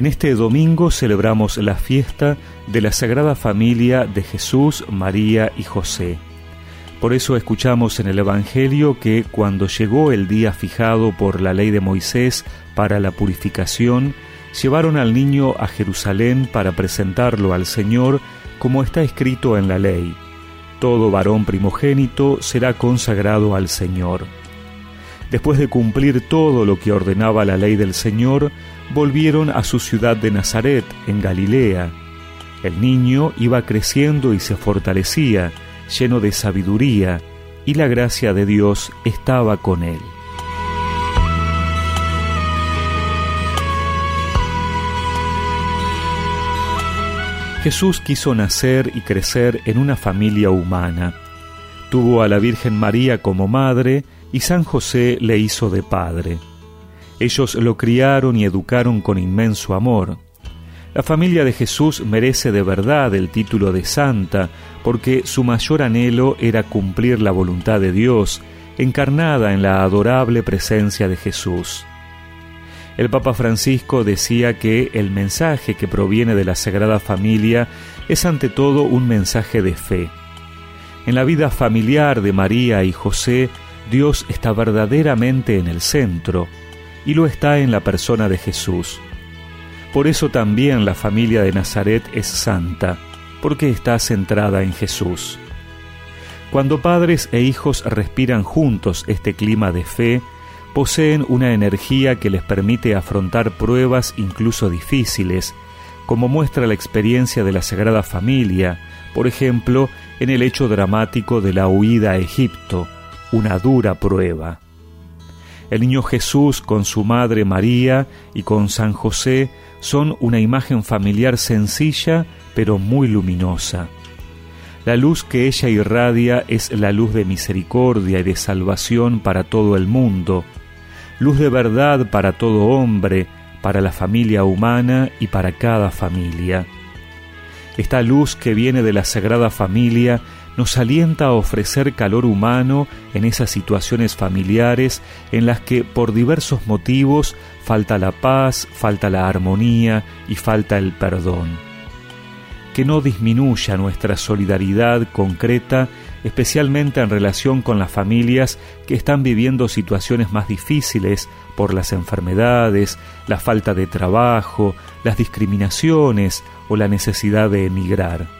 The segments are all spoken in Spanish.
En este domingo celebramos la fiesta de la Sagrada Familia de Jesús, María y José. Por eso escuchamos en el Evangelio que cuando llegó el día fijado por la ley de Moisés para la purificación, llevaron al niño a Jerusalén para presentarlo al Señor como está escrito en la ley. Todo varón primogénito será consagrado al Señor. Después de cumplir todo lo que ordenaba la ley del Señor, volvieron a su ciudad de Nazaret, en Galilea. El niño iba creciendo y se fortalecía, lleno de sabiduría, y la gracia de Dios estaba con él. Jesús quiso nacer y crecer en una familia humana. Tuvo a la Virgen María como madre y San José le hizo de padre. Ellos lo criaron y educaron con inmenso amor. La familia de Jesús merece de verdad el título de santa, porque su mayor anhelo era cumplir la voluntad de Dios, encarnada en la adorable presencia de Jesús. El Papa Francisco decía que el mensaje que proviene de la Sagrada Familia es ante todo un mensaje de fe. En la vida familiar de María y José, Dios está verdaderamente en el centro, y lo está en la persona de Jesús. Por eso también la familia de Nazaret es santa, porque está centrada en Jesús. Cuando padres e hijos respiran juntos este clima de fe, poseen una energía que les permite afrontar pruebas incluso difíciles, como muestra la experiencia de la Sagrada Familia, por ejemplo, en el hecho dramático de la huida a Egipto, una dura prueba. El niño Jesús con su madre María y con San José son una imagen familiar sencilla pero muy luminosa. La luz que ella irradia es la luz de misericordia y de salvación para todo el mundo, luz de verdad para todo hombre, para la familia humana y para cada familia. Esta luz que viene de la Sagrada Familia nos alienta a ofrecer calor humano en esas situaciones familiares en las que por diversos motivos falta la paz, falta la armonía y falta el perdón. Que no disminuya nuestra solidaridad concreta, especialmente en relación con las familias que están viviendo situaciones más difíciles por las enfermedades, la falta de trabajo, las discriminaciones o la necesidad de emigrar.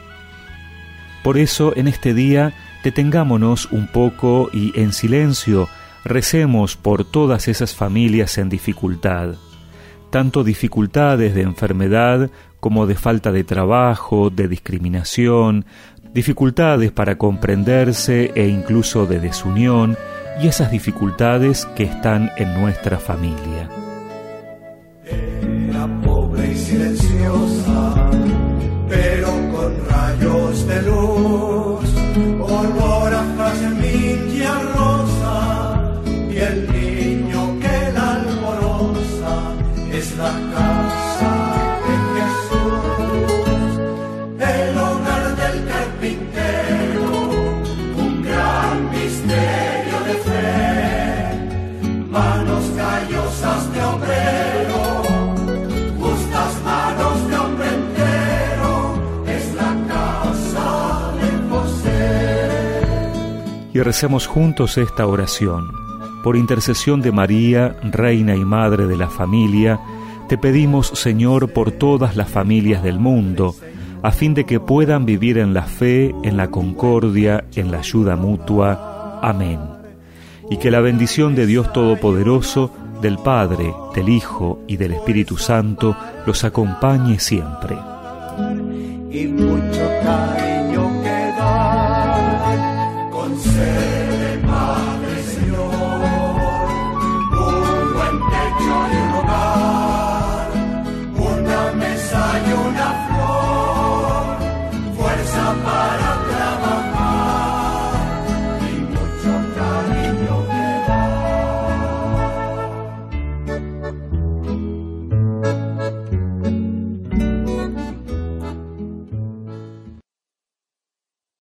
Por eso en este día detengámonos un poco y en silencio recemos por todas esas familias en dificultad, tanto dificultades de enfermedad como de falta de trabajo, de discriminación, dificultades para comprenderse e incluso de desunión, y esas dificultades que están en nuestra familia. De luz, olor a jazmín rosa, y el niño que la alborosa es la casa recemos juntos esta oración. Por intercesión de María, Reina y Madre de la familia, te pedimos, Señor, por todas las familias del mundo, a fin de que puedan vivir en la fe, en la concordia, en la ayuda mutua. Amén. Y que la bendición de Dios Todopoderoso, del Padre, del Hijo y del Espíritu Santo los acompañe siempre. Y Spirit, my